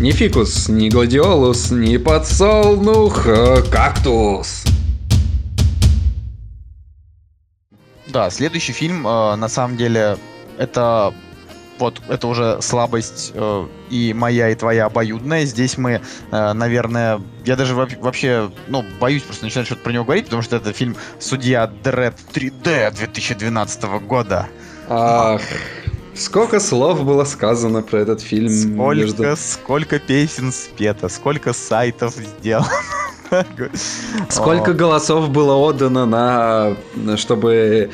Ни фикус, ни гладиолус, ни подсолнух, а кактус. Да, следующий фильм, э, на самом деле, это вот это уже слабость э, и моя, и твоя обоюдная. Здесь мы, э, наверное, я даже вообще, ну, боюсь просто начинать что-то про него говорить, потому что это фильм «Судья Дред 3D» 2012 года. Ах, сколько слов было сказано про этот фильм. Сколько, между... сколько песен спето, сколько сайтов сделано. Сколько голосов было отдано на, чтобы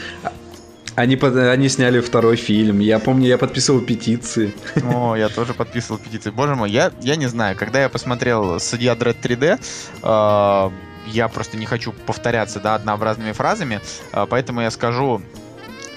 они, они сняли второй фильм. Я помню, я подписывал петиции. О, я тоже подписывал петиции. Боже мой, я, я не знаю, когда я посмотрел «Судья Дред 3D», э, я просто не хочу повторяться да, однообразными фразами, э, поэтому я скажу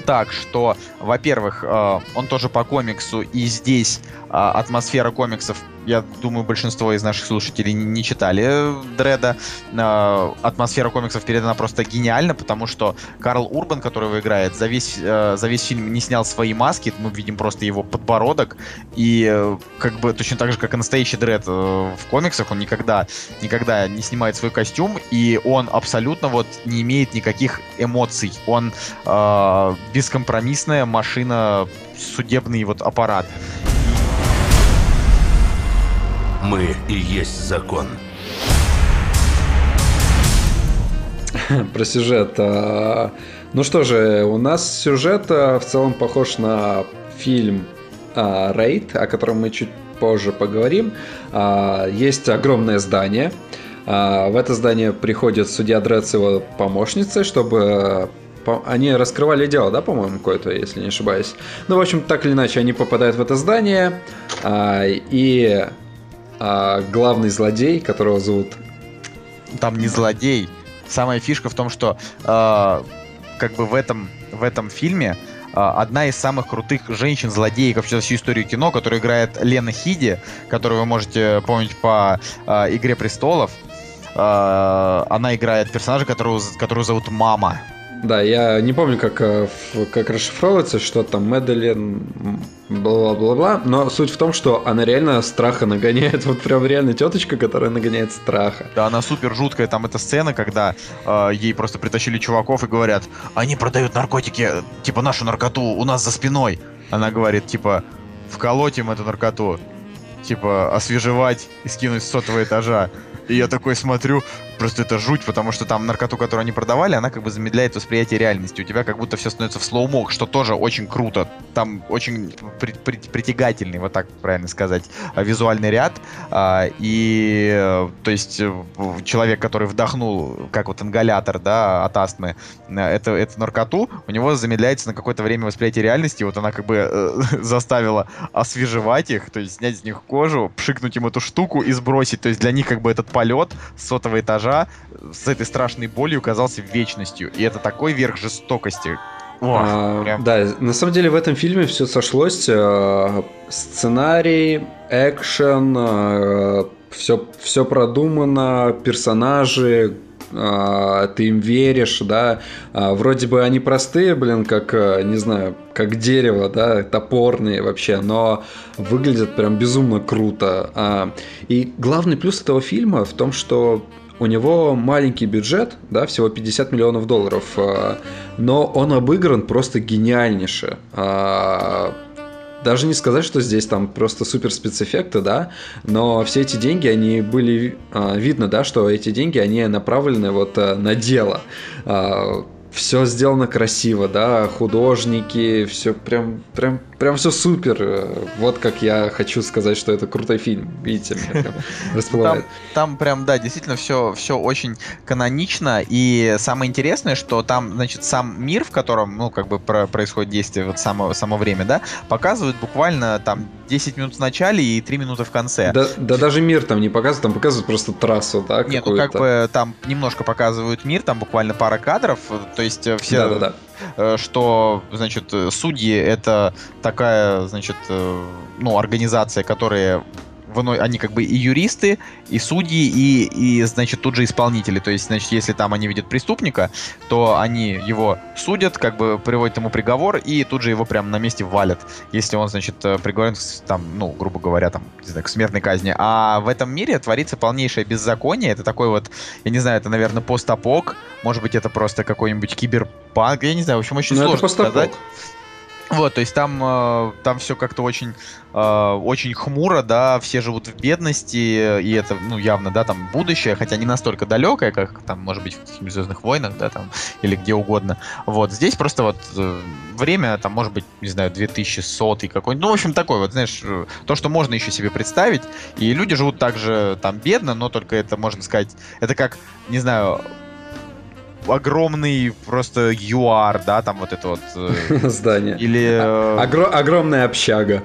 так, что, во-первых, э, он тоже по комиксу, и здесь атмосфера комиксов я думаю, большинство из наших слушателей не читали Дреда. Э, атмосфера комиксов передана просто гениально, потому что Карл Урбан, который его играет, за весь, э, за весь фильм не снял свои маски, мы видим просто его подбородок, и э, как бы точно так же, как и настоящий Дред в комиксах, он никогда, никогда не снимает свой костюм, и он абсолютно вот не имеет никаких эмоций. Он э, бескомпромиссная машина, судебный вот аппарат. Мы и есть закон. Про сюжет. А, ну что же, у нас сюжет а, в целом похож на фильм а, «Рейд», о котором мы чуть позже поговорим. Есть огромное здание. В это здание приходит судья Дред с его помощницей, чтобы они раскрывали дело, да, по-моему, какое-то, если не ошибаюсь. Ну, в общем, так или иначе, они попадают в это здание, и а главный злодей, которого зовут... Там не злодей. Самая фишка в том, что э, как бы в этом, в этом фильме э, одна из самых крутых женщин-злодеев вообще за всю историю кино, которая играет Лена Хиди, которую вы можете помнить по э, «Игре престолов». Э, она играет персонажа, которого, которого зовут Мама. Да, я не помню, как, э, как расшифровывается, что там Медален, бла-бла-бла, но суть в том, что она реально страха нагоняет, вот прям реально теточка, которая нагоняет страха. Да, она супер жуткая, там эта сцена, когда э, ей просто притащили чуваков и говорят, они продают наркотики, типа нашу наркоту у нас за спиной. Она говорит, типа, вколоть им эту наркоту, типа, освежевать и скинуть с сотого этажа. И я такой смотрю, просто это жуть, потому что там наркоту, которую они продавали, она как бы замедляет восприятие реальности. У тебя как будто все становится в слоумо, что тоже очень круто. Там очень при, при, притягательный, вот так правильно сказать, а, визуальный ряд. А, и, э, то есть, э, человек, который вдохнул, как вот ингалятор, да, от астмы, э, это, эту наркоту, у него замедляется на какое-то время восприятие реальности. Вот она как бы э, заставила освежевать их, то есть снять с них кожу, пшикнуть им эту штуку и сбросить. То есть для них как бы этот полет с сотого этажа с этой страшной болью казался вечностью. И это такой верх жестокости. Ох, а, прям... Да, на самом деле в этом фильме все сошлось. Э, сценарий, экшен, э, все, все продумано, персонажи, а, ты им веришь, да, а, вроде бы они простые, блин, как, э, не знаю, как дерево, да, топорные вообще, но выглядят прям безумно круто. А, и главный плюс этого фильма в том, что у него маленький бюджет, да, всего 50 миллионов долларов, а, но он обыгран просто гениальнейше. А, даже не сказать, что здесь там просто супер спецэффекты, да, но все эти деньги, они были, а, видно, да, что эти деньги, они направлены вот на дело все сделано красиво, да, художники, все прям, прям, прям все супер. Вот как я хочу сказать, что это крутой фильм. Видите, меня прям расплывает. Там, там прям, да, действительно все, все очень канонично. И самое интересное, что там, значит, сам мир, в котором, ну, как бы про происходит действие, вот само, само время, да, показывают буквально там 10 минут в начале и 3 минуты в конце. Да, да даже мир там не показывают, там показывают просто трассу, да, Нет, ну как бы там немножко показывают мир, там буквально пара кадров, то есть э, все... Да, да, да э, что, значит, судьи это такая, значит, э, ну, организация, которая вновь, они как бы и юристы, и судьи, и, и, значит, тут же исполнители. То есть, значит, если там они видят преступника, то они его судят, как бы приводят ему приговор, и тут же его прям на месте валят. Если он, значит, э, приговорен, там, ну, грубо говоря, там, не знаю, к смертной казни. А в этом мире творится полнейшее беззаконие. Это такой вот, я не знаю, это, наверное, постапок, может быть, это просто какой-нибудь киберпанк, я не знаю, в общем, очень Ну, это сложно сказать. Вот, то есть там, э, там все как-то очень, э, очень хмуро, да, все живут в бедности, и это, ну, явно, да, там будущее, хотя не настолько далекое, как там, может быть, в каких-нибудь Звездных войнах, да, там, или где угодно. Вот, здесь просто вот э, время, там, может быть, не знаю, 2100 какой-нибудь, ну, в общем, такой вот, знаешь, то, что можно еще себе представить, и люди живут также там бедно, но только это, можно сказать, это как, не знаю, огромный просто ЮАР, да, там вот это вот... э, Здание. Или... э, Огро- огромная общага.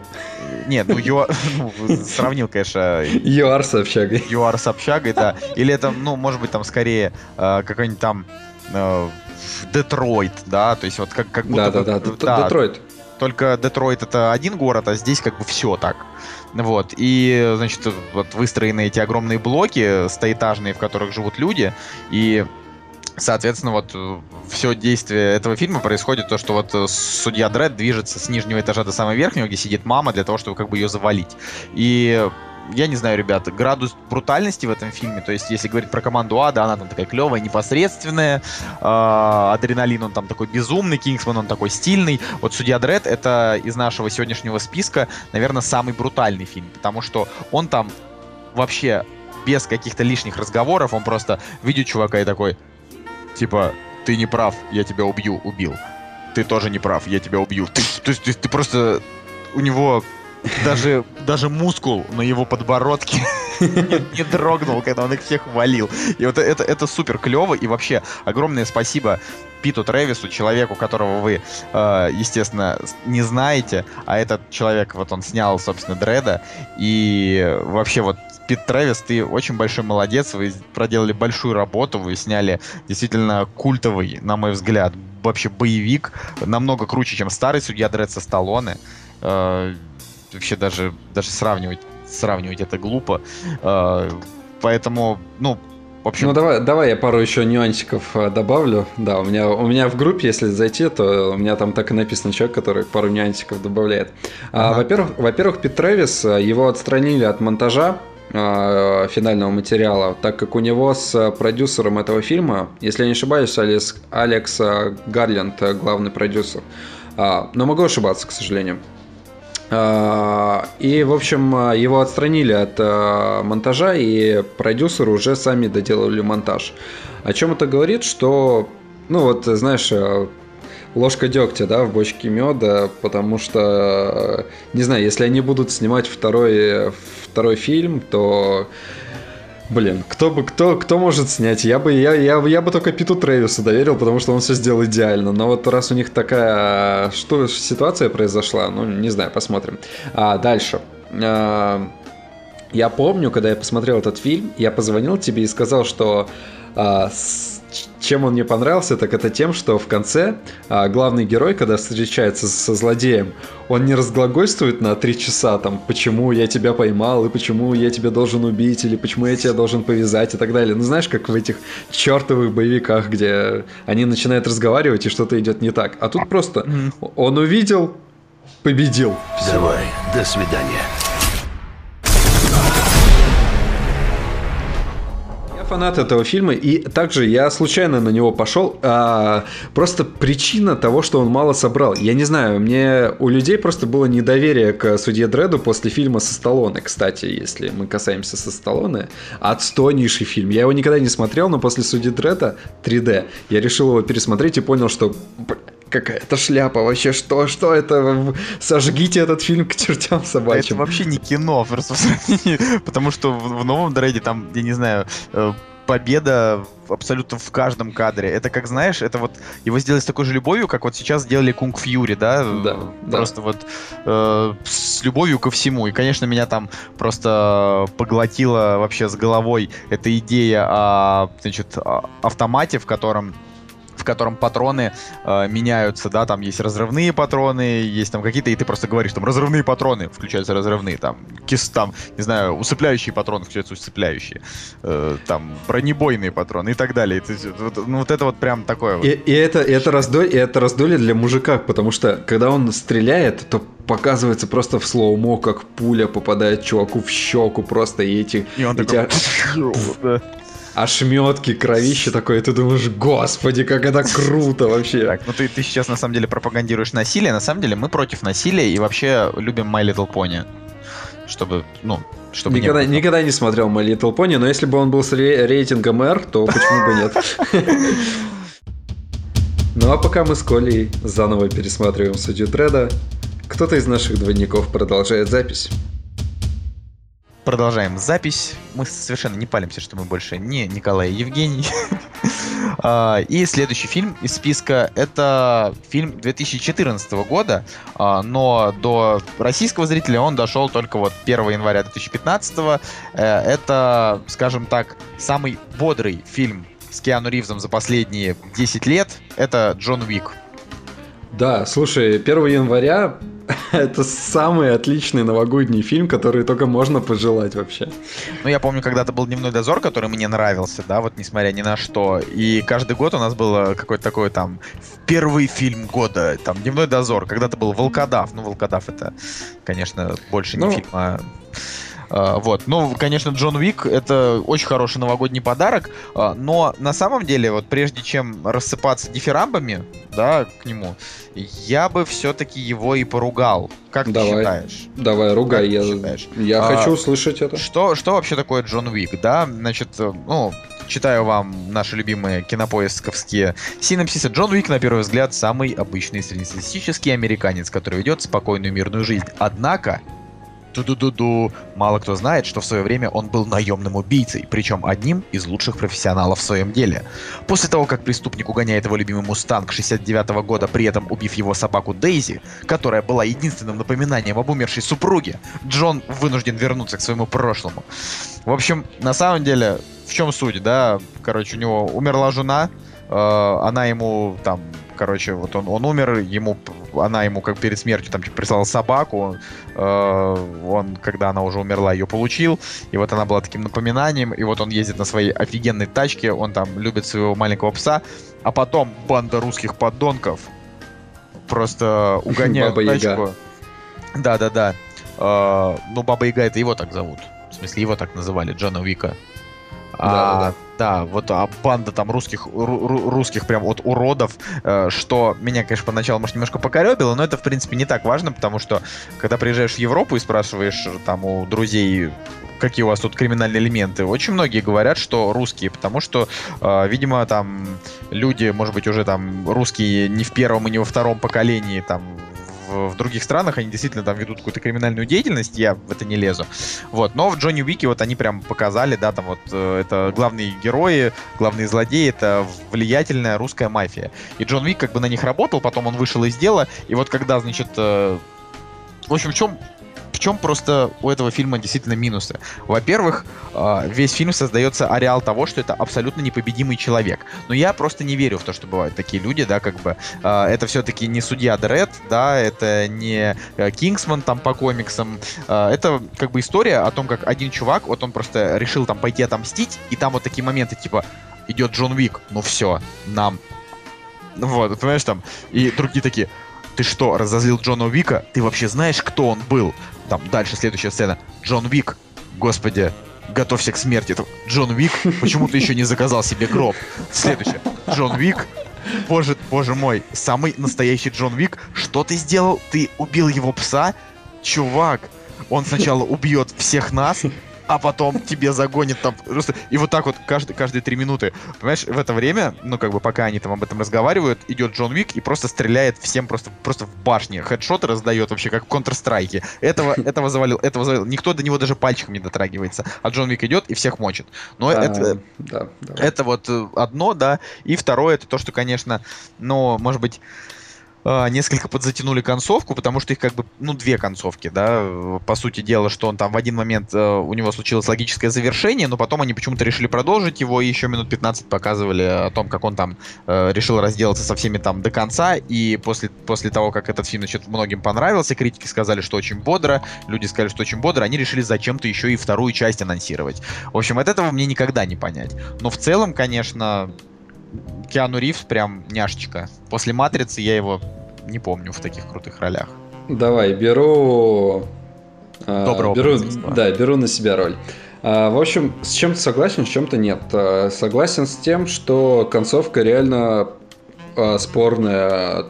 Нет, ну, ЮАР... ну, сравнил, конечно, ЮАР с общагой. ЮАР с общагой, да. Или это, ну, может быть, там скорее э, какой-нибудь там э, Детройт, да, то есть вот как, как будто... Да, да, бы- да. Детройт. Только Детройт это один город, а здесь как бы все так. Вот. И, значит, вот выстроены эти огромные блоки стоэтажные, в которых живут люди. И, соответственно, вот все действие этого фильма происходит то, что вот э, судья Дред движется с нижнего этажа до самого верхнего, где сидит мама, для того, чтобы как бы ее завалить. И я не знаю, ребята, градус брутальности в этом фильме, то есть если говорить про команду А, да, она там такая клевая, непосредственная, а, адреналин он там такой безумный, Кингсман он такой стильный. Вот «Судья Дред» — это из нашего сегодняшнего списка, наверное, самый брутальный фильм, потому что он там вообще без каких-то лишних разговоров, он просто видит чувака и такой, типа, ты не прав, я тебя убью, убил. Ты тоже не прав, я тебя убью. Ты, то есть ты, ты просто... У него даже, даже мускул на его подбородке не, не дрогнул, когда он их всех валил. И вот это, это супер клево. И вообще огромное спасибо Питу Трэвису, человеку, которого вы, э, естественно, не знаете. А этот человек, вот он снял, собственно, Дреда. И вообще вот Пит Трэвис, ты очень большой молодец, вы проделали большую работу, вы сняли действительно культовый, на мой взгляд, вообще боевик, намного круче, чем старый судья Дред со Сталлоне. Э, вообще даже, даже сравнивать, сравнивать это глупо. Э, поэтому, ну, в общем, Ну давай, давай я пару еще нюансиков э, добавлю. Да, у меня, у меня в группе, если зайти, то у меня там так и написано человек, который пару нюансиков добавляет. А, Ага. во-первых, во-первых, Пит Трэвис, э, его отстранили от монтажа финального материала, так как у него с э, продюсером этого фильма, если я не ошибаюсь, Алекс, Алекс э, Гарленд, э, главный продюсер. А, но могу ошибаться, к сожалению. А, И, в общем, его отстранили от монтажа, и продюсеры уже сами доделали монтаж. О чем это говорит, что, ну вот, знаешь, ложка дегтя, да, в бочке меда, потому что, не знаю, если они будут снимать второй, второй фильм, то Блин, кто бы, кто, кто может снять? Я бы, я, я, я бы только Питу Трэвису доверил, потому что он все сделал идеально. Но вот раз у них такая что, ситуация произошла, ну, не знаю, посмотрим. А, дальше. А, я помню, когда я посмотрел этот фильм, я позвонил тебе и сказал, что а, с- чем он мне понравился, так это тем, что в конце а, главный герой, когда встречается со злодеем, он не разглагольствует на три часа, там, почему я тебя поймал, и почему я тебя должен убить, или почему я тебя должен повязать, и так далее. Ну, знаешь, как в этих чертовых боевиках, где они начинают разговаривать, и что-то идет не так. А тут просто он увидел, победил. Давай, до свидания. Фанат этого фильма, и также я случайно на него пошел. а, просто причина того, что он мало собрал. Я не знаю, мне у людей просто было недоверие к судье Дреду после фильма со Сталлоне, кстати, если мы касаемся со Сталлоне. Отстойнейший фильм. Я его никогда не смотрел, но после судьи Дреда 3D я решил его пересмотреть и понял, что какая-то шляпа вообще, что, что это? Сожгите этот фильм к чертям Это собачьим. вообще не кино, просто потому что в, новом Дреде там, я не знаю, э, победа абсолютно в каждом кадре. Это как, знаешь, это вот его сделали с такой же любовью, как вот сейчас сделали Кунг Фьюри, да? Да, да. Просто вот э, с любовью ко всему. И, конечно, меня там просто поглотила вообще с головой эта идея о, значит, автомате, в котором в котором патроны э, меняются, да, там есть разрывные патроны, есть там какие-то, и ты просто говоришь, там, разрывные патроны, включаются разрывные, там, кис, там, не знаю, усыпляющие патроны, включаются усыпляющие, э, там, бронебойные патроны и так далее. Это, вот, ну, вот это вот прям такое и, вот. И, это, и это, раздолье, и это раздолье для мужика, потому что, когда он стреляет, то показывается просто в слоумо, как пуля попадает чуваку в щеку просто, и эти... И он эти... такой ошметки, кровище такое, и ты думаешь, господи, как это круто вообще. Так, ну ты, ты сейчас на самом деле пропагандируешь насилие, на самом деле мы против насилия и вообще любим My Little Pony. Чтобы, ну, чтобы никогда, не никогда не смотрел My Little Pony, но если бы он был с рейтингом R, то почему бы нет? Ну а пока мы с Колей заново пересматриваем судью Треда, кто-то из наших двойников продолжает запись. Продолжаем запись. Мы совершенно не палимся, что мы больше не Николай и Евгений. А, и следующий фильм из списка — это фильм 2014 года, а, но до российского зрителя он дошел только вот 1 января 2015. Э, это, скажем так, самый бодрый фильм с Киану Ривзом за последние 10 лет. Это «Джон Уик». Да, слушай, 1 января это самый отличный новогодний фильм, который только можно пожелать вообще. Ну, я помню, когда-то был «Дневной дозор», который мне нравился, да, вот несмотря ни на что. И каждый год у нас было какой-то такой там первый фильм года, там «Дневной дозор». Когда-то был «Волкодав». Ну, «Волкодав» это, конечно, больше не ну, фильм, а, вот. Ну, конечно, Джон Уик — это очень хороший новогодний подарок, а, но на самом деле, вот прежде чем рассыпаться дифирамбами, да, к нему, я бы все-таки его и поругал. Как давай, ты считаешь? Давай, ругай, я, считаешь? я а, хочу услышать это. Что, что вообще такое Джон Уик, да? Значит, ну, читаю вам наши любимые кинопоисковские синапсисы. Джон Уик, на первый взгляд, самый обычный среднестатистический американец, который ведет спокойную мирную жизнь. Однако, Ду-ду-ду-ду. Мало кто знает, что в свое время он был наемным убийцей, причем одним из лучших профессионалов в своем деле. После того, как преступник угоняет его любимый Мустанг 69 -го года, при этом убив его собаку Дейзи, которая была единственным напоминанием об умершей супруге, Джон вынужден вернуться к своему прошлому. В общем, на самом деле, в чем суть, да? Короче, у него умерла жена, э, она ему там короче, вот он, он умер, ему, она ему как перед смертью там типа, прислала собаку, э, он, когда она уже умерла, ее получил, и вот она была таким напоминанием, и вот он ездит на своей офигенной тачке, он там любит своего маленького пса, а потом банда русских подонков просто угоняет тачку. Да-да-да. Э, ну, Баба Яга это его так зовут. В смысле, его так называли, Джона Уика. Да, а, да, да. Да, вот а банда там русских, ру, русских прям от уродов, э, что меня, конечно, поначалу, может, немножко покоребило, но это, в принципе, не так важно, потому что, когда приезжаешь в Европу и спрашиваешь там у друзей, какие у вас тут криминальные элементы. Очень многие говорят, что русские, потому что, э, видимо, там люди, может быть, уже там русские не в первом и не во втором поколении там в, других странах они действительно там ведут какую-то криминальную деятельность, я в это не лезу. Вот, но в Джонни Уике вот они прям показали, да, там вот э, это главные герои, главные злодеи, это влиятельная русская мафия. И Джон Уик как бы на них работал, потом он вышел из дела, и вот когда, значит, э, в общем, в чем чем просто у этого фильма действительно минусы? Во-первых, а, весь фильм создается ареал того, что это абсолютно непобедимый человек. Но я просто не верю в то, что бывают такие люди, да, как бы. А, это все-таки не судья Дред, да, это не э, Кингсман там по комиксам. А, это как бы история о том, как один чувак, вот он просто решил там пойти отомстить, и там вот такие моменты, типа, идет Джон Уик, ну все, нам вот, понимаешь, там, и другие такие, ты что, разозлил Джона Уика? Ты вообще знаешь, кто он был? Там дальше следующая сцена. Джон Уик. Господи, готовься к смерти. Джон Уик, почему ты еще не заказал себе гроб? Следующее. Джон Уик. Боже, боже мой, самый настоящий Джон Уик. Что ты сделал? Ты убил его пса? Чувак, он сначала убьет всех нас, а потом тебе загонит там просто... И вот так вот каждый, каждые три минуты. Понимаешь, в это время, ну, как бы пока они там об этом разговаривают, идет Джон Уик и просто стреляет всем просто, просто в башне. Хедшоты раздает вообще, как в Counter-Strike. Этого, этого завалил, этого завалил. Никто до него даже пальчиком не дотрагивается. А Джон Уик идет и всех мочит. Но а, это, да, да. это вот э, одно, да. И второе, это то, что, конечно, ну, может быть а, несколько подзатянули концовку, потому что их как бы, ну, две концовки, да, по сути дела, что он там в один момент, э, у него случилось логическое завершение, но потом они почему-то решили продолжить его, и еще минут 15 показывали о том, как он там э, решил разделаться со всеми там до конца, и после, после того, как этот фильм, значит, многим понравился, критики сказали, что очень бодро, люди сказали, что очень бодро, они решили зачем-то еще и вторую часть анонсировать. В общем, от этого мне никогда не понять. Но в целом, конечно, Киану Ривз прям няшечка. После «Матрицы» я его не помню в таких крутых ролях. Давай, беру... А, Доброго беру, Да, беру на себя роль. А, в общем, с чем-то согласен, с чем-то нет. А, согласен с тем, что концовка реально спорная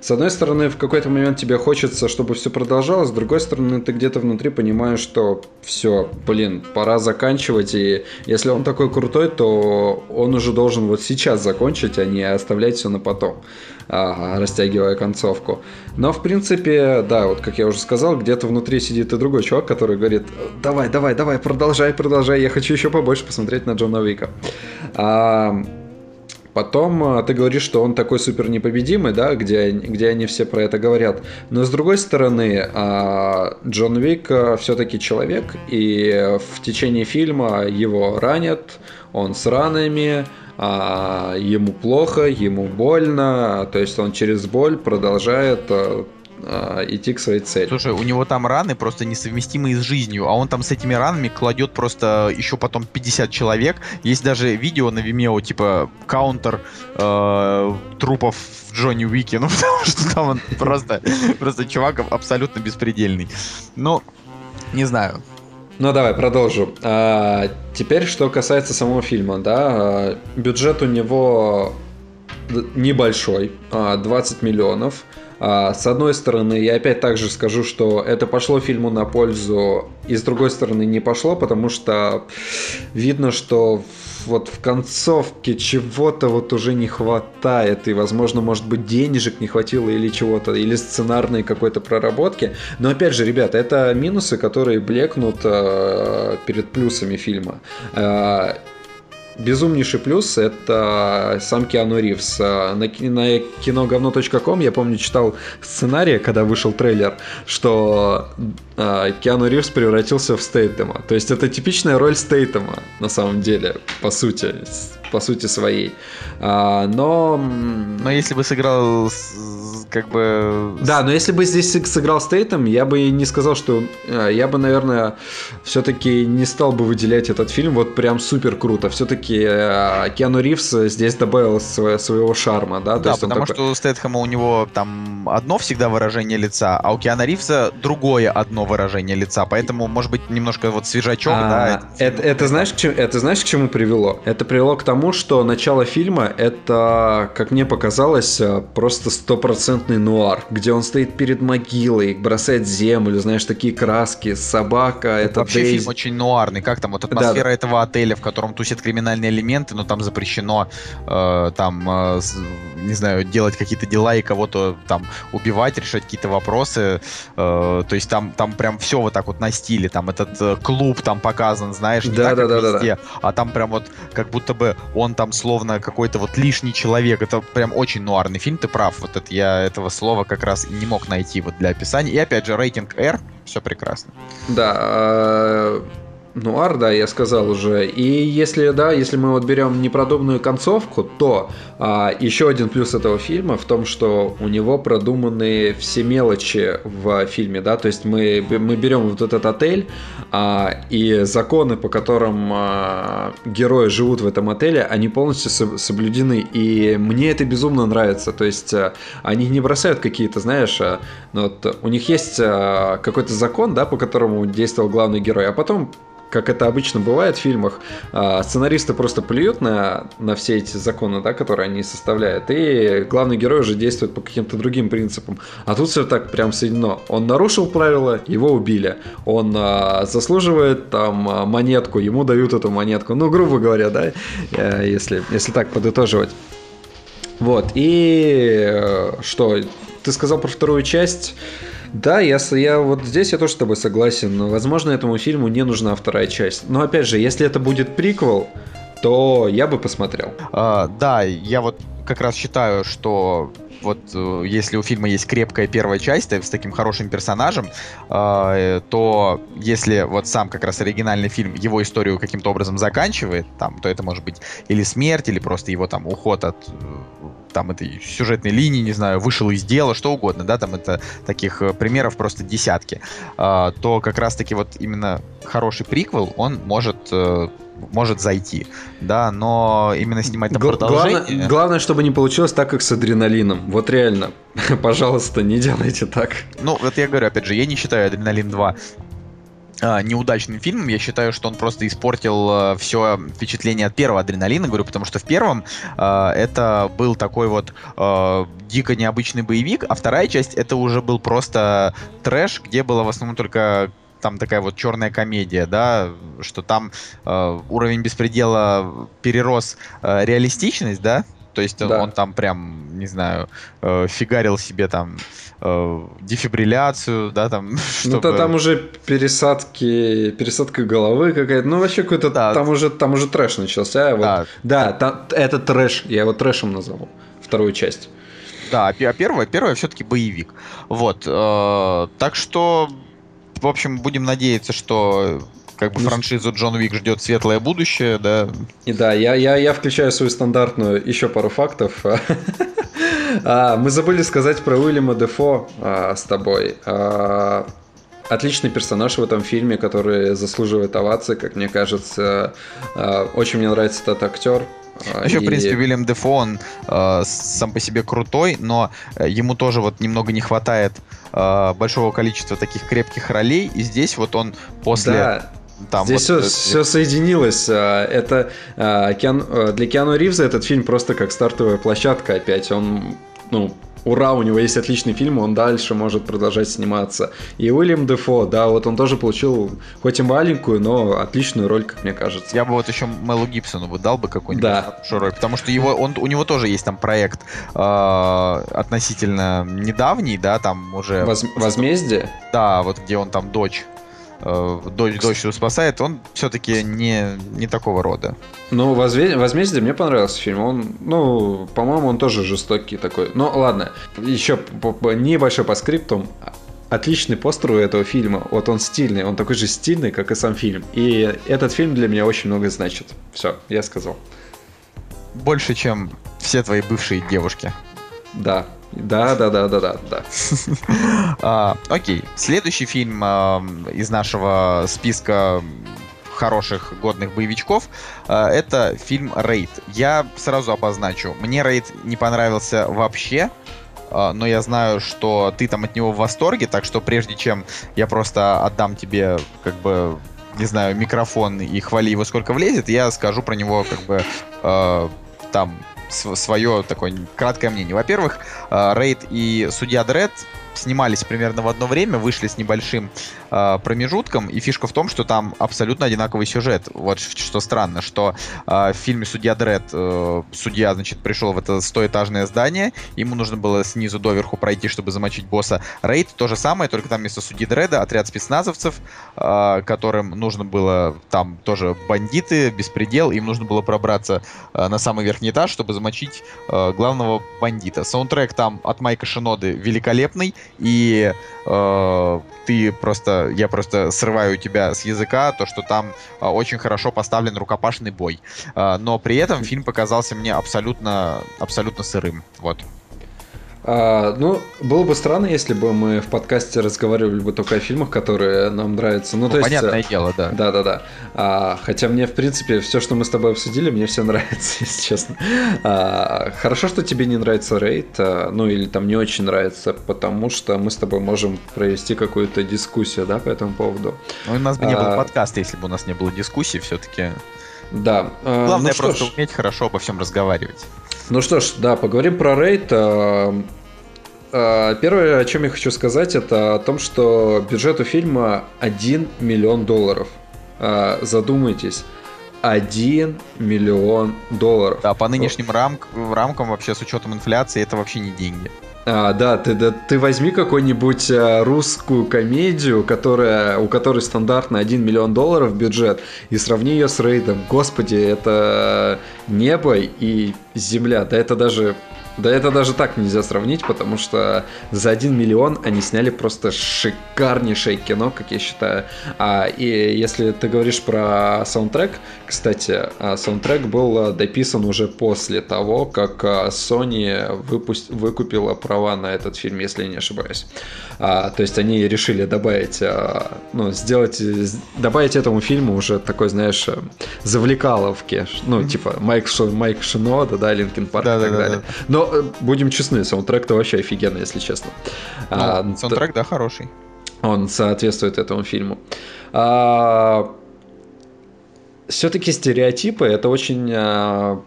с одной стороны, в какой-то момент тебе хочется, чтобы все продолжалось, с другой стороны, ты где-то внутри понимаешь, что все, блин, пора заканчивать, и если он такой крутой, то он уже должен вот сейчас закончить, а не оставлять все на потом, растягивая концовку. Но, в принципе, да, вот как я уже сказал, где-то внутри сидит и другой чувак, который говорит, давай, давай, давай, продолжай, продолжай, я хочу еще побольше посмотреть на Джона Уика. А, Потом э, ты говоришь, что он такой супер непобедимый, да, где, где они все про это говорят. Но с другой стороны, а, Джон Вик э, все-таки человек, и в течение фильма его ранят, он с ранами, а, ему плохо, ему больно, то есть он через боль продолжает э, идти к своей цели. Слушай, у него там раны просто несовместимые с жизнью, а он там с этими ранами кладет просто еще потом 50 человек. Есть даже видео на Vimeo, типа, каунтер э, трупов в Джонни Уике, ну потому что там он просто, просто чувак абсолютно беспредельный. Ну, не знаю. Ну давай, продолжу. А, теперь, что касается самого фильма, да, а, бюджет у него небольшой, 20 а, миллионов. А, с одной стороны, я опять также скажу, что это пошло фильму на пользу, и с другой стороны не пошло, потому что видно, что вот в концовке чего-то вот уже не хватает, и, возможно, может быть, денежек не хватило или чего-то, или сценарной какой-то проработки. Но, опять же, ребята, это минусы, которые блекнут э, перед плюсами фильма. Э, безумнейший плюс — это сам Киану Ривз. На, на киноговно.ком я помню читал сценарий, когда вышел трейлер, что э, Киану Ривз превратился в Стейтема. То есть это типичная роль Стейтема, на самом деле, по сути, по сути своей. А, но... Но если бы сыграл как бы... Да, но если бы здесь сыграл Стейтом, я бы не сказал, что... Э, я бы, наверное, все-таки не стал бы выделять этот фильм вот прям супер круто. Все-таки э, Киану Ривз здесь добавил своего шарма, да? То да, потому такой... что у Стейтхэма у него там одно всегда выражение лица, а у Киану Ривза другое одно выражение лица, поэтому, может быть, немножко вот свежачок, а, да? Это, это, знаешь, к чему, это знаешь, к чему привело? Это привело к тому, что начало фильма, это, как мне показалось, э, просто стопроцентно стопроцентный нуар, где он стоит перед могилой, бросает землю, знаешь, такие краски, собака, это Вообще Дейзи. фильм очень нуарный, как там вот атмосфера да. этого отеля, в котором тусят криминальные элементы, но там запрещено э, там, э, не знаю, делать какие-то дела и кого-то там убивать, решать какие-то вопросы, э, то есть там, там прям все вот так вот на стиле, там этот э, клуб там показан, знаешь, не да, так, да, как да, везде, да, да. а там прям вот как будто бы он там словно какой-то вот лишний человек, это прям очень нуарный фильм, ты прав, вот это я этого слова как раз не мог найти вот для описания. И опять же, рейтинг R, все прекрасно. Да, а, Нуар, да, я сказал уже. И если, да, если мы вот берем непродуманную концовку, то а, еще один плюс этого фильма в том, что у него продуманы все мелочи в фильме, да, то есть мы, мы берем вот этот отель, а, и законы, по которым а, герои живут в этом отеле, они полностью соблюдены, и мне это безумно нравится, то есть а, они не бросают какие-то, знаешь, а, ну, вот, у них есть а, какой-то закон, да, по которому действовал главный герой, а потом как это обычно бывает в фильмах, а, сценаристы просто плюют на, на все эти законы, да, которые они составляют, и главный герой уже действует по каким-то другим принципам. А тут все так прям соединено. Он нарушил правила, его убили. Он а, заслуживает там а, монетку, ему дают эту монетку. Ну, грубо говоря, да, э, если, если так подытоживать. Вот, и э, что, ты сказал про вторую часть. Да, я, я вот здесь я тоже с тобой согласен. Возможно, этому фильму не нужна вторая часть. Но опять же, если это будет приквел, то я бы посмотрел. А, да, я вот как раз считаю, что вот э, если у фильма есть крепкая первая часть с таким хорошим персонажем, э, то если вот сам как раз оригинальный фильм его историю каким-то образом заканчивает, там, то это может быть или смерть, или просто его там уход от э, там этой сюжетной линии, не знаю, вышел из дела, что угодно, да, там это таких примеров просто десятки, то как раз-таки вот именно хороший приквел, он может может зайти, да, но именно снимать на продолжение... Главное, главное, чтобы не получилось так, как с адреналином. Вот реально, пожалуйста, не делайте так. Ну, вот я говорю, опять же, я не считаю Адреналин 2 а, неудачным фильмом. Я считаю, что он просто испортил э, все впечатление от первого адреналина, говорю, потому что в первом э, это был такой вот э, дико необычный боевик, а вторая часть это уже был просто трэш, где было в основном только там такая вот черная комедия, да, что там э, уровень беспредела перерос э, реалистичность, да, то есть он, да. он там прям, не знаю, э, фигарил себе там э, дефибрилляцию, да, там, чтобы... Ну, то там уже пересадки, пересадка головы какая-то, ну, вообще какой-то, да. там уже, там уже трэш начался. Вот. Да, да там, это трэш, я его трэшем назову, вторую часть. Да, а первая, первая все-таки боевик. Вот, э, так что в общем, будем надеяться, что как бы ну, франшизу Джон Уик ждет светлое будущее, да. И да, я, я, я включаю свою стандартную еще пару фактов. А, мы забыли сказать про Уильяма Дефо а, с тобой. А, отличный персонаж в этом фильме, который заслуживает овации, как мне кажется. Очень мне нравится этот актер. Еще, и... в принципе, Уильям Дефо, он э, сам по себе крутой, но э, ему тоже вот немного не хватает э, большого количества таких крепких ролей, и здесь вот он после... Да. Там Здесь вот, все, все соединилось. Это э, для Киану Ривза этот фильм просто как стартовая площадка опять. Он ну, ура, у него есть отличный фильм, он дальше может продолжать сниматься. И Уильям Дефо, да, вот он тоже получил, хоть и маленькую, но отличную роль, как мне кажется. Я бы вот еще Мелу Гибсону бы дал бы какой-нибудь да. роль, потому что его, он, у него тоже есть там проект э, относительно недавний, да, там уже... Воз, возмездие? Да, вот где он там дочь дочь, дочь спасает, он все-таки не, не такого рода. Ну, «Возмездие» мне понравился фильм. Он, ну, по-моему, он тоже жестокий такой. Ну, ладно, еще небольшой по скриптам. Отличный постер у этого фильма. Вот он стильный, он такой же стильный, как и сам фильм. И этот фильм для меня очень много значит. Все, я сказал. Больше, чем все твои бывшие девушки. Да, да, да, да, да, да, да. а, окей. Следующий фильм а, из нашего списка хороших годных боевичков, а, это фильм Рейд. Я сразу обозначу. Мне Рейд не понравился вообще. Но я знаю, что ты там от него в восторге, так что прежде чем я просто отдам тебе, как бы, не знаю, микрофон и хвали его сколько влезет, я скажу про него, как бы, э, там, свое такое краткое мнение. Во-первых, э, Рейд и Судья Дред снимались примерно в одно время, вышли с небольшим э, промежутком, и фишка в том, что там абсолютно одинаковый сюжет. Вот что странно, что э, в фильме «Судья Дред» э, судья, значит, пришел в это стоэтажное здание, ему нужно было снизу доверху пройти, чтобы замочить босса. Рейд то же самое, только там вместо судьи Дреда отряд спецназовцев, э, которым нужно было, там тоже бандиты, беспредел, им нужно было пробраться э, на самый верхний этаж, чтобы замочить э, главного бандита. Саундтрек там от Майка Шиноды великолепный, и э, ты просто, я просто срываю тебя с языка, то, что там э, очень хорошо поставлен рукопашный бой. Э, но при этом фильм показался мне абсолютно, абсолютно сырым. Вот. А, ну, было бы странно, если бы мы в подкасте разговаривали бы только о фильмах, которые нам нравятся. Ну, ну то понятное есть, дело, да. Да, да, да. А, хотя мне, в принципе, все, что мы с тобой обсудили, мне все нравится, если честно. А, хорошо, что тебе не нравится рейд, а, ну или там не очень нравится, потому что мы с тобой можем провести какую-то дискуссию, да, по этому поводу. Ну, у нас бы не было а, подкаста, если бы у нас не было дискуссии, все-таки. Да. А, Главное ну, просто ж. уметь хорошо обо всем разговаривать. Ну что ж, да, поговорим про рейд. А, а, первое, о чем я хочу сказать, это о том, что бюджет у фильма 1 миллион долларов. А, задумайтесь. 1 миллион долларов. Да, по нынешним рам рамкам вообще с учетом инфляции это вообще не деньги. А, да, ты, да, ты возьми какую-нибудь а, русскую комедию, которая, у которой стандартно 1 миллион долларов бюджет, и сравни ее с рейдом. Господи, это небо и земля. Да это даже да это даже так нельзя сравнить, потому что за 1 миллион они сняли просто шикарнейшее кино, как я считаю. А, и если ты говоришь про саундтрек, кстати, а, саундтрек был дописан уже после того, как а, Sony выпуст... выкупила права на этот фильм, если я не ошибаюсь. А, то есть они решили добавить, а, ну, сделать, добавить этому фильму уже такой, знаешь, завлекаловки. Ну, типа Майк, Шо, Майк Шинода, да, Linkin Park да, и так да, далее. Да, да. Но будем честны, саундтрек-то вообще офигенный, если честно. Ну, а, саундтрек, да, хороший. Он соответствует этому фильму. А, все-таки стереотипы это очень а,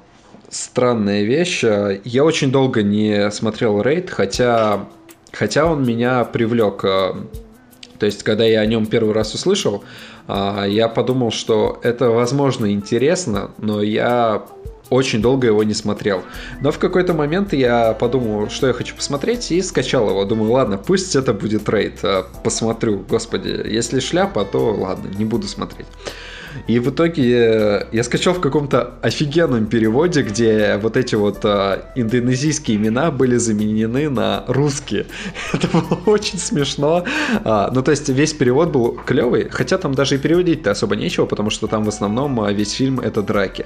странная вещь. Я очень долго не смотрел рейд, хотя, хотя он меня привлек. А, то есть, когда я о нем первый раз услышал, а, я подумал, что это, возможно, интересно, но я очень долго его не смотрел. Но в какой-то момент я подумал, что я хочу посмотреть, и скачал его. Думаю, ладно, пусть это будет рейд. А, посмотрю, господи, если шляпа, то ладно, не буду смотреть. И в итоге я скачал в каком-то офигенном переводе, где вот эти вот а, индонезийские имена были заменены на русские. Это было очень смешно. А, ну, то есть весь перевод был клевый, хотя там даже и переводить-то особо нечего, потому что там в основном а, весь фильм это драки.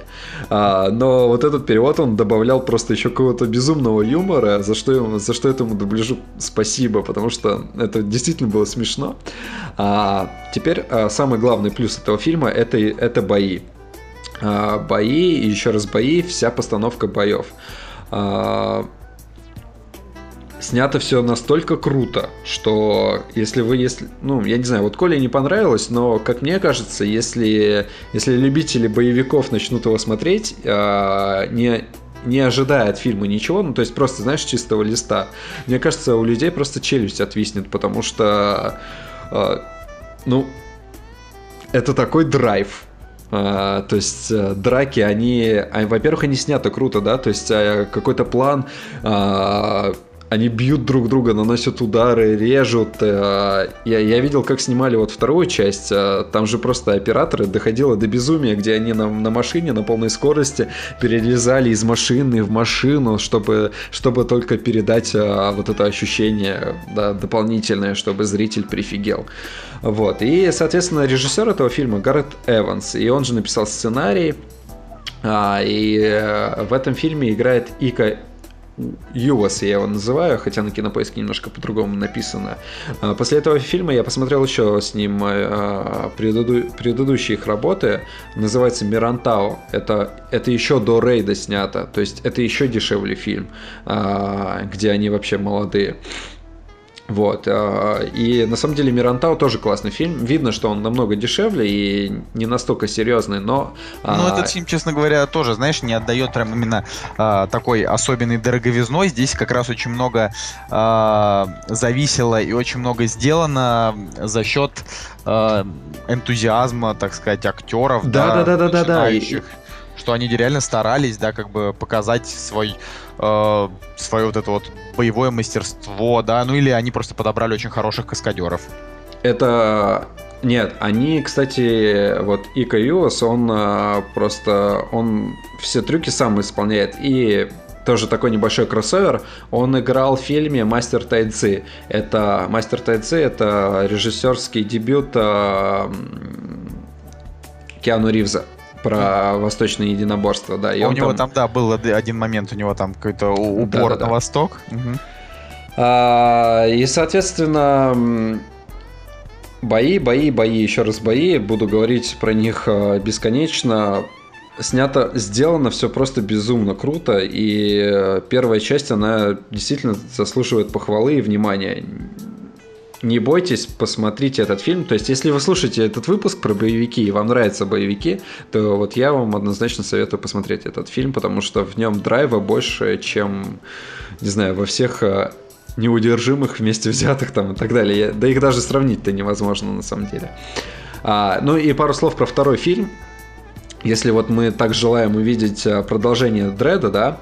Но вот этот перевод он добавлял просто еще какого-то безумного юмора, за что, за что этому дубляжу спасибо, потому что это действительно было смешно. Теперь самый главный плюс этого фильма это это, это бои. А, бои, и еще раз бои, вся постановка боев. А, снято все настолько круто, что если вы, если, ну, я не знаю, вот Коле не понравилось, но, как мне кажется, если, если любители боевиков начнут его смотреть, а, не, не ожидая от фильма ничего, ну, то есть просто, знаешь, чистого листа, мне кажется, у людей просто челюсть отвиснет, потому что, ну, это такой драйв. А, то есть э, драки, они, они во-первых, они сняты круто, да, то есть а, какой-то план, а, они бьют друг друга, наносят удары, режут. Э, я, я видел, как снимали вот вторую часть. Э, там же просто операторы доходило до безумия, где они на, на машине на полной скорости перелезали из машины в машину, чтобы, чтобы только передать э, вот это ощущение да, дополнительное, чтобы зритель прифигел. Вот. И, соответственно, режиссер этого фильма Гаррет Эванс. И он же написал сценарий. А, и в этом фильме играет Ика Ювас я его называю, хотя на кинопоиске немножко по-другому написано. А, после этого фильма я посмотрел еще с ним а, преду... предыдущие их работы. Называется Мирантау. Это, это еще до Рейда снято. То есть это еще дешевле фильм, а, где они вообще молодые. Вот. А, и на самом деле Мирантау тоже классный фильм. Видно, что он намного дешевле и не настолько серьезный, но... А, ну, этот фильм, честно говоря, тоже, знаешь, не отдает прям именно а, такой особенной дороговизной. Здесь как раз очень много а, зависело и очень много сделано за счет а, энтузиазма, так сказать, актеров. Да, да, да, да, да, да. Что они реально старались, да, как бы показать свой э, свое вот это вот боевое мастерство, да, ну или они просто подобрали очень хороших каскадеров. Это нет, они, кстати, вот Ика Юас, он э, просто, он все трюки сам исполняет. И тоже такой небольшой кроссовер. Он играл в фильме «Мастер Тайцзи». Это «Мастер Тайцзи» — это режиссерский дебют э, Киану Ривза про восточное единоборство, да. И а у него там... там, да, был один момент, у него там какой-то упор да, да, на да. восток. Угу. А, и, соответственно, бои, бои, бои, еще раз бои. Буду говорить про них а, бесконечно. Снято, сделано все просто безумно круто, и э, первая часть, она действительно заслуживает похвалы и внимания не бойтесь, посмотрите этот фильм. То есть, если вы слушаете этот выпуск про боевики и вам нравятся боевики, то вот я вам однозначно советую посмотреть этот фильм, потому что в нем драйва больше, чем, не знаю, во всех э, неудержимых вместе взятых там и так далее. Да их даже сравнить-то невозможно на самом деле. А, ну и пару слов про второй фильм. Если вот мы так желаем увидеть э, продолжение Дреда, да,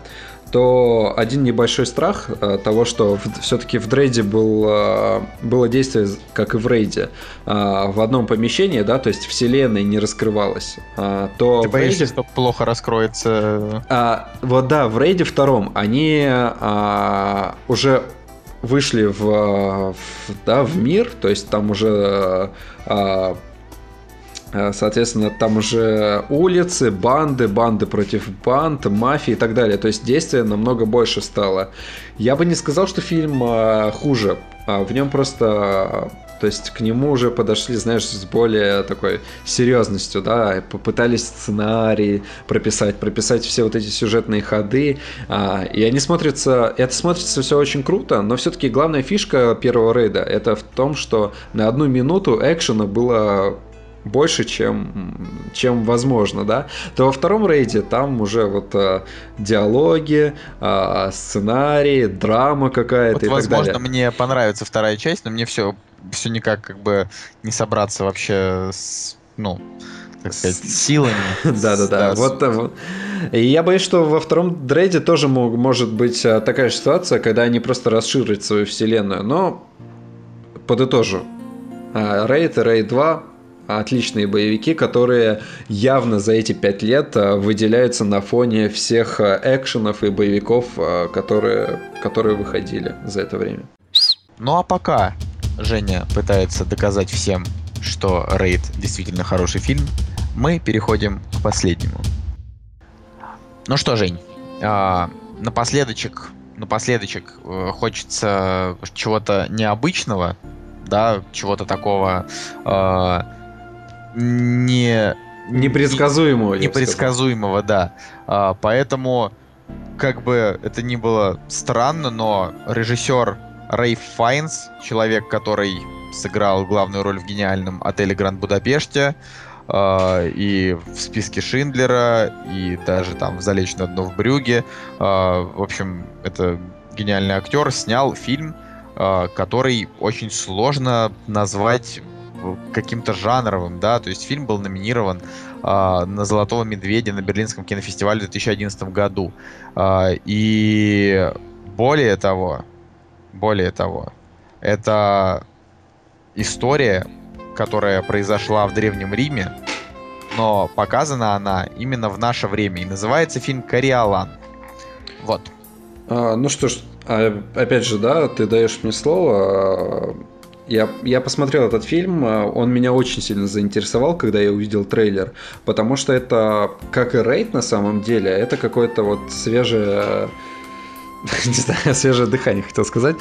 то один небольшой страх э, того, что все-таки в Дрейде был, э, было действие, как и в Рейде, э, в одном помещении, да, то есть вселенная не раскрывалась, э, то Ты боишься, Рейде... что плохо раскроется? А, вот да, в рейде втором они а, уже вышли в, в, да, в мир, то есть там уже а, а, Соответственно, там уже улицы, банды, банды против банд, мафии и так далее. То есть действия намного больше стало. Я бы не сказал, что фильм а, хуже. А в нем просто то есть к нему уже подошли, знаешь, с более такой серьезностью, да, попытались сценарий прописать, прописать все вот эти сюжетные ходы, а, и они смотрятся, это смотрится все очень круто, но все-таки главная фишка первого рейда это в том, что на одну минуту экшена было больше, чем, чем возможно, да, то во втором рейде там уже вот а, диалоги, а, сценарий, драма какая-то вот, и возможно, так далее. мне понравится вторая часть, но мне все, все никак как бы не собраться вообще с, ну, так сказать, силами. Да-да-да, вот, вот. И я боюсь, что во втором дрейде тоже мог, может быть а, такая же ситуация, когда они просто расширят свою вселенную, но подытожу. Рейд и Рейд 2 отличные боевики, которые явно за эти пять лет а, выделяются на фоне всех а, экшенов и боевиков, а, которые, которые выходили за это время. Ну а пока Женя пытается доказать всем, что Рейд действительно хороший фильм, мы переходим к последнему. Ну что, Жень, напоследочек, напоследочек э, хочется чего-то необычного, да, чего-то такого не... Непредсказуемого. Непредсказуемого, да. А, поэтому, как бы это ни было странно, но режиссер Рэй Файнс, человек, который сыграл главную роль в гениальном отеле Гранд Будапеште, Uh, и в списке Шиндлера, и даже там в «Залечь на дно в Брюге». Uh, в общем, это гениальный актер, снял фильм, uh, который очень сложно назвать каким-то жанровым, да, то есть фильм был номинирован э, на Золотого Медведя на Берлинском кинофестивале в 2011 году. Э, и более того, более того, это история, которая произошла в Древнем Риме, но показана она именно в наше время. И называется фильм «Кориолан». Вот. А, ну что ж, опять же, да, ты даешь мне слово. Я, я посмотрел этот фильм, а, он меня очень сильно заинтересовал, когда я увидел трейлер, потому что это, как и рейд на самом деле, это какое-то вот свежее не знаю, свежее дыхание хотел сказать.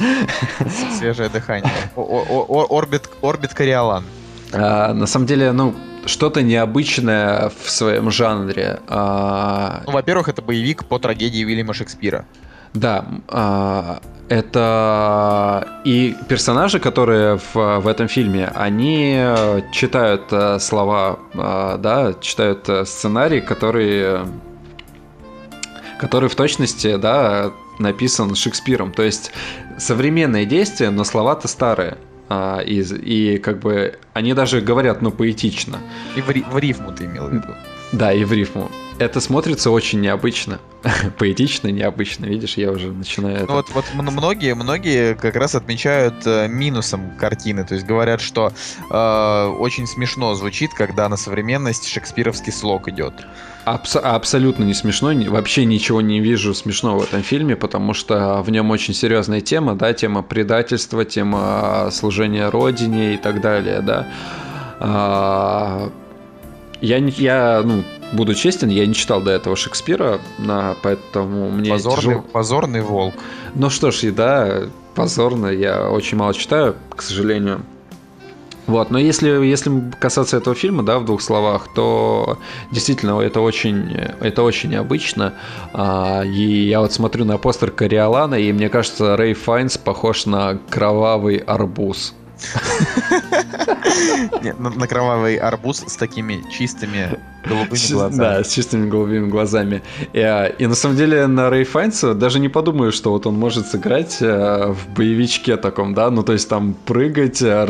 Свежее дыхание. Орбит, орбит Кориолан. А, на самом деле, ну, что-то необычное в своем жанре. А... Ну, во-первых, это боевик по трагедии Уильяма Шекспира. Да, а, это и персонажи, которые в, в этом фильме, они читают э, слова, э, да, читают э, сценарий, который, который в точности, да, написан Шекспиром. То есть современные действия, но слова-то старые. А, и, и как бы они даже говорят, ну, поэтично. И в, в рифму ты имел в виду. Да, и в рифму это смотрится очень необычно. Поэтично, необычно. Видишь, я уже начинаю... Ну, вот, вот многие, многие как раз отмечают э, минусом картины. То есть говорят, что э, очень смешно звучит, когда на современность шекспировский слог идет. Абс- абсолютно не смешно. Вообще ничего не вижу смешного в этом фильме, потому что в нем очень серьезная тема, да, тема предательства, тема служения родине и так далее, да. А, я, я, ну, буду честен, я не читал до этого Шекспира, поэтому мне позорный, тяжело... позорный волк. Ну что ж, и да, позорно, я очень мало читаю, к сожалению. Вот, но если, если касаться этого фильма, да, в двух словах, то действительно это очень, это очень необычно. А, и я вот смотрю на постер Кориолана, и мне кажется, Рэй Файнс похож на кровавый арбуз. На кровавый арбуз с такими чистыми голубыми глазами. Да, с чистыми голубыми глазами. И, а, на самом деле на Рэй Файнса даже не подумаю, что вот он может сыграть э, в боевичке таком, да, ну то есть там прыгать, э,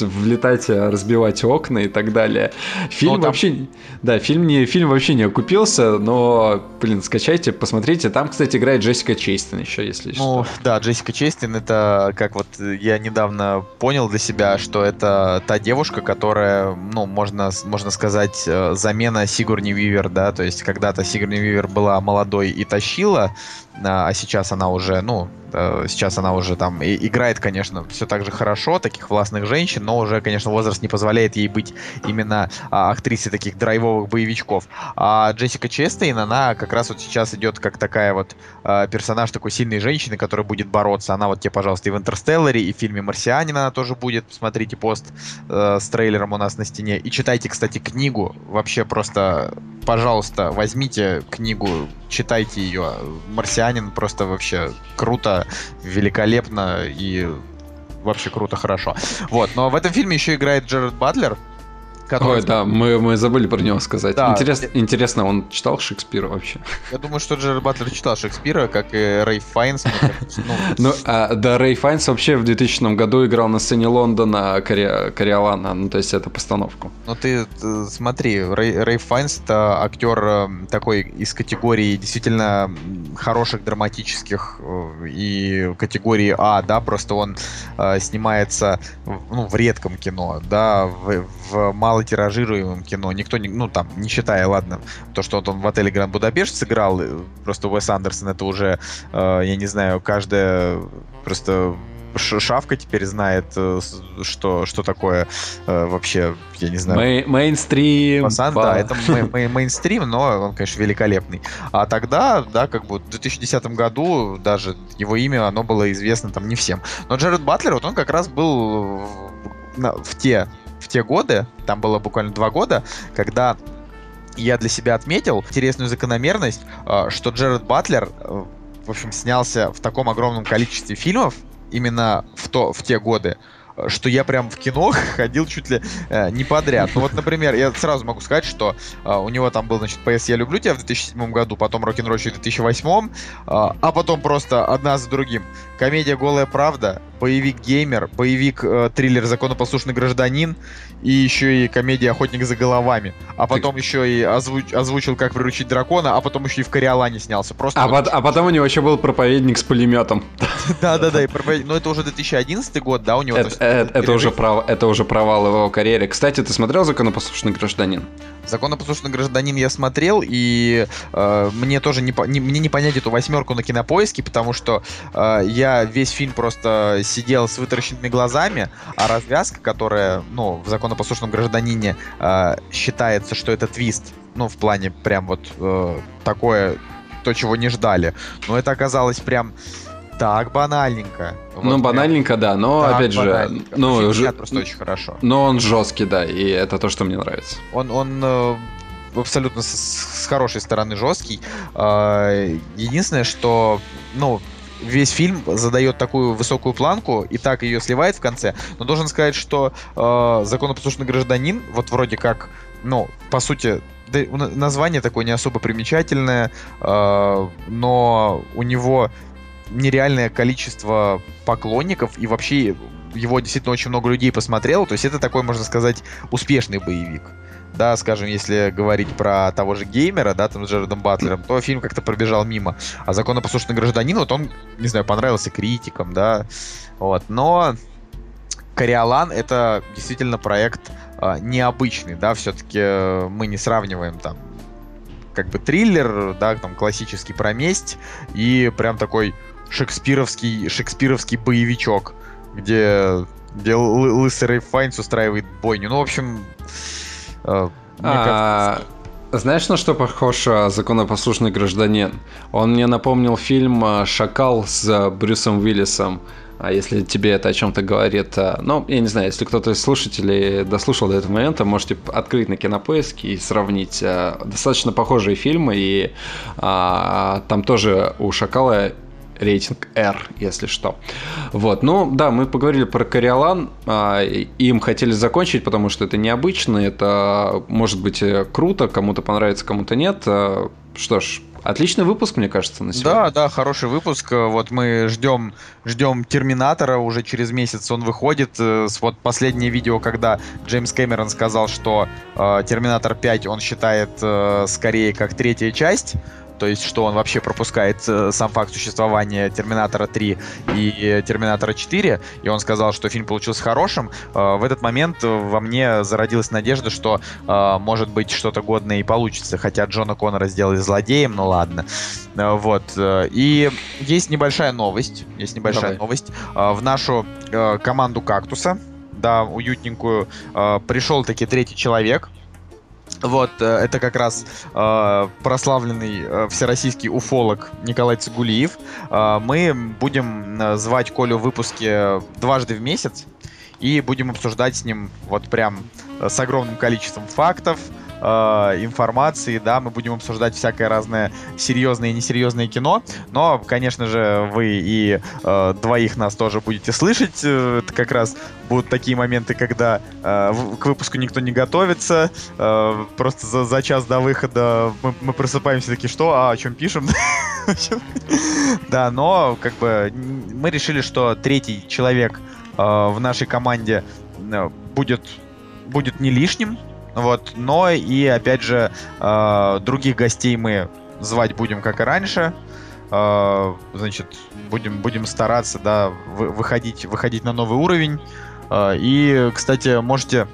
влетать, э, разбивать окна и так далее. Фильм ну, вообще, да, фильм не фильм вообще не окупился, но, блин, скачайте, посмотрите. Там, кстати, играет Джессика Чейстон еще, если ну, что. да, Джессика Чейстон это как вот я недавно понял для себя, что это та девушка, которая, ну, можно можно сказать замена замена Сигурни Вивер, да, то есть когда-то Сигурни Вивер была молодой и тащила, а, а сейчас она уже, ну, Э, сейчас она уже там играет, конечно, все так же хорошо, таких властных женщин, но уже, конечно, возраст не позволяет ей быть именно а, актрисой таких драйвовых боевичков. А Джессика Честейн, она как раз вот сейчас идет как такая вот а, персонаж такой сильной женщины, которая будет бороться. Она вот тебе, пожалуйста, и в «Интерстелларе», и в фильме «Марсианин» она тоже будет. Смотрите пост э, с трейлером у нас на стене. И читайте, кстати, книгу. Вообще просто, пожалуйста, возьмите книгу, читайте ее. «Марсианин» просто вообще круто великолепно и вообще круто, хорошо. Вот, но в этом фильме еще играет Джеред Батлер, Который... Ой, да, мы, мы забыли про него сказать. Да. Интерес, интересно, он читал Шекспира вообще? Я думаю, что Джерри Батлер читал Шекспира, как и Рэй Файнс. Ну, ну а, да, Рэй Файнс вообще в 2000 году играл на сцене Лондона Кориолана, ну, то есть это постановку. Ну, ты смотри, Рэй, Файнс это актер э, такой из категории действительно хороших драматических э, и категории А, да, просто он э, снимается ну, в редком кино, да, в, в мало малотиражируемом кино. Никто не, ну там, не считая, ладно, то, что вот он в отеле Гранд Будапешт сыграл, э, просто Уэс Андерсон это уже, э, я не знаю, каждая просто Шавка теперь знает, э, что, что такое э, вообще, я не знаю. Мей, мейнстрим. Пасан, по... Да, это мей, мей, мейнстрим, но он, конечно, великолепный. А тогда, да, как бы в 2010 году даже его имя, оно было известно там не всем. Но Джеред Батлер, вот он как раз был в, в те в те годы, там было буквально два года, когда я для себя отметил интересную закономерность, э, что Джеред Батлер, э, в общем, снялся в таком огромном количестве фильмов именно в, то, в те годы, что я прям в кино ходил чуть ли э, не подряд. Ну вот, например, я сразу могу сказать, что э, у него там был, значит, PS «Я люблю тебя» в 2007 году, потом «Рок-н-ролльщик» в 2008, э, а потом просто одна за другим. Комедия «Голая правда», боевик «Геймер», боевик э, триллер «Законопослушный гражданин» и еще и комедия «Охотник за головами». А потом Ты... еще и озвуч... озвучил «Как приручить дракона», а потом еще и в «Кориолане» снялся. Просто а, под... а потом у него еще был проповедник с пулеметом. Да-да-да, и проповедник... Но это уже 2011 год, да, у него? Это уже это уже провал его карьере. Кстати, ты смотрел «Законопослушный гражданин»? Законопослушный гражданин я смотрел, и э, мне тоже не, не, мне не понять эту восьмерку на кинопоиске, потому что э, я весь фильм просто сидел с вытаращенными глазами, а развязка, которая, ну, в законопослушном гражданине э, считается, что это твист, ну, в плане прям вот э, такое, то, чего не ждали. Но это оказалось прям так банальненько. Вот ну, банальненько, прям. да, но так опять же, ну, ж... просто очень хорошо. Но он жесткий, да, и это то, что мне нравится. Он, он э, абсолютно с, с хорошей стороны жесткий. Э, единственное, что, ну, весь фильм задает такую высокую планку и так ее сливает в конце. Но должен сказать, что э, законопослушный гражданин, вот вроде как, ну, по сути, да, название такое не особо примечательное, э, но у него нереальное количество поклонников, и вообще его действительно очень много людей посмотрело. То есть это такой, можно сказать, успешный боевик. Да, скажем, если говорить про того же геймера, да, там с Джаредом Батлером, то фильм как-то пробежал мимо. А законопослушный гражданин, вот он, не знаю, понравился критикам, да, вот. Но Кориолан это действительно проект э, необычный, да, все-таки э, мы не сравниваем там как бы триллер, да, там классический про месть и прям такой шекспировский, шекспировский боевичок, где, где лысый Рэй Файнс устраивает бойню. Ну, в общем, э, мне а... кажется... Знаешь, на что похож э, законопослушный гражданин? Он мне напомнил фильм э, «Шакал» с Брюсом Уиллисом. А если тебе это о чем-то говорит, ну, я не знаю, если кто-то из слушателей дослушал до этого момента, можете открыть на кинопоиске и сравнить достаточно похожие фильмы, и а, там тоже у Шакала рейтинг R, если что. Вот, ну да, мы поговорили про Кориолан, а, им хотели закончить, потому что это необычно, это может быть э, круто, кому-то понравится, кому-то нет. А, что ж, Отличный выпуск, мне кажется, на сегодня. Да, да, хороший выпуск. Вот мы ждем, ждем Терминатора, уже через месяц он выходит. Э, вот последнее видео, когда Джеймс Кэмерон сказал, что э, Терминатор 5 он считает э, скорее как третья часть то есть что он вообще пропускает э, сам факт существования Терминатора 3 и Терминатора 4, и он сказал, что фильм получился хорошим, э, в этот момент во мне зародилась надежда, что э, может быть что-то годное и получится, хотя Джона Коннора сделали злодеем, ну ладно. Вот. И есть небольшая новость, есть небольшая Давай. новость. В нашу команду «Кактуса», да, уютненькую, пришел таки третий человек, вот, э, это как раз э, прославленный э, всероссийский уфолог Николай Цигулиев. Э, мы будем э, звать Колю в выпуске дважды в месяц и будем обсуждать с ним вот прям э, с огромным количеством фактов, э, информации, да, мы будем обсуждать всякое разное серьезное и несерьезное кино, но, конечно же, вы и э, двоих нас тоже будете слышать, э, это как раз будут такие моменты, когда э, к выпуску никто не готовится, э, просто за, за час до выхода мы, мы просыпаемся такие, что, а о чем пишем? Да, но как бы мы решили, что третий человек э, в нашей команде будет будет не лишним, вот, но и, опять же, э, других гостей мы звать будем, как и раньше. Э, значит, будем, будем стараться, да, выходить, выходить на новый уровень. Э, и, кстати, можете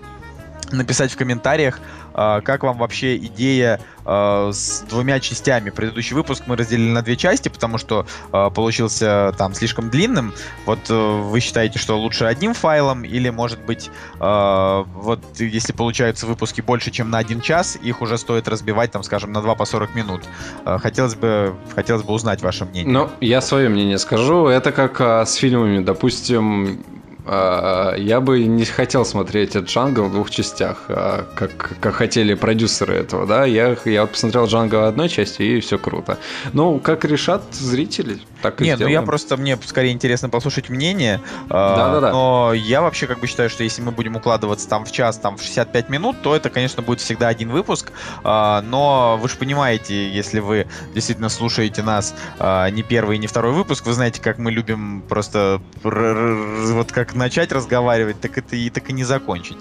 написать в комментариях, а, как вам вообще идея а, с двумя частями? Предыдущий выпуск мы разделили на две части, потому что а, получился там слишком длинным. Вот э, вы считаете, что лучше одним файлом, или может быть, вот если получаются выпуски больше, чем на один час, их уже стоит разбивать, там, скажем, на 2 по 40 минут. Хотелось бы, хотелось бы узнать ваше мнение. Ну, я свое мнение скажу. Это как с фильмами. Допустим, а, я бы не хотел смотреть этот Джанго в двух частях, а, как, как хотели продюсеры этого, да. Я, я посмотрел Джанго в одной части, и все круто. Ну, как решат зрители, так и Нет, ну я просто, мне скорее интересно послушать мнение. А, Да-да-да. Но я вообще как бы считаю, что если мы будем укладываться там в час, там в 65 минут, то это, конечно, будет всегда один выпуск. Но вы же понимаете, если вы действительно слушаете нас не первый и не второй выпуск, вы знаете, как мы любим просто вот как начать разговаривать, так это и так и не закончить.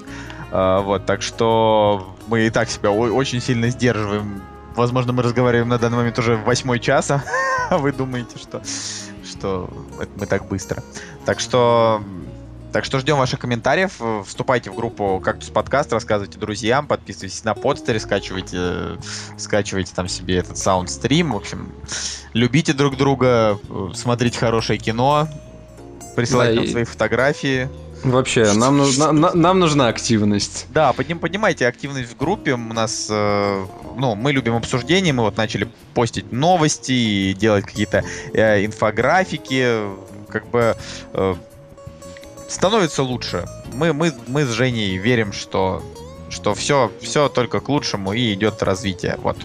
А, вот, так что мы и так себя очень сильно сдерживаем. Возможно, мы разговариваем на данный момент уже восьмой часа, а вы думаете, что, что мы так быстро. Так что так что ждем ваших комментариев. Вступайте в группу Кактус Подкаст, рассказывайте друзьям, подписывайтесь на подстере, скачивайте, скачивайте там себе этот саундстрим. В общем, любите друг друга, смотрите хорошее кино, присылать да, нам и... свои фотографии. Вообще, нам нужна, нам нужна активность. Да, подним, поднимайте активность в группе. У нас, э, ну, мы любим обсуждения, мы вот начали постить новости и делать какие-то э, инфографики. Как бы э, становится лучше. Мы, мы, мы с Женей верим, что, что все, все только к лучшему и идет развитие. Вот.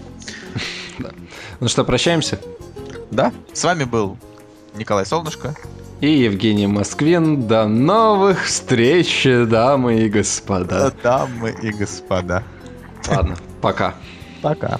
Ну что, прощаемся? Да, с вами был Николай Солнышко и Евгений Москвин. До новых встреч, дамы и господа. Дамы и господа. Ладно, пока. Пока.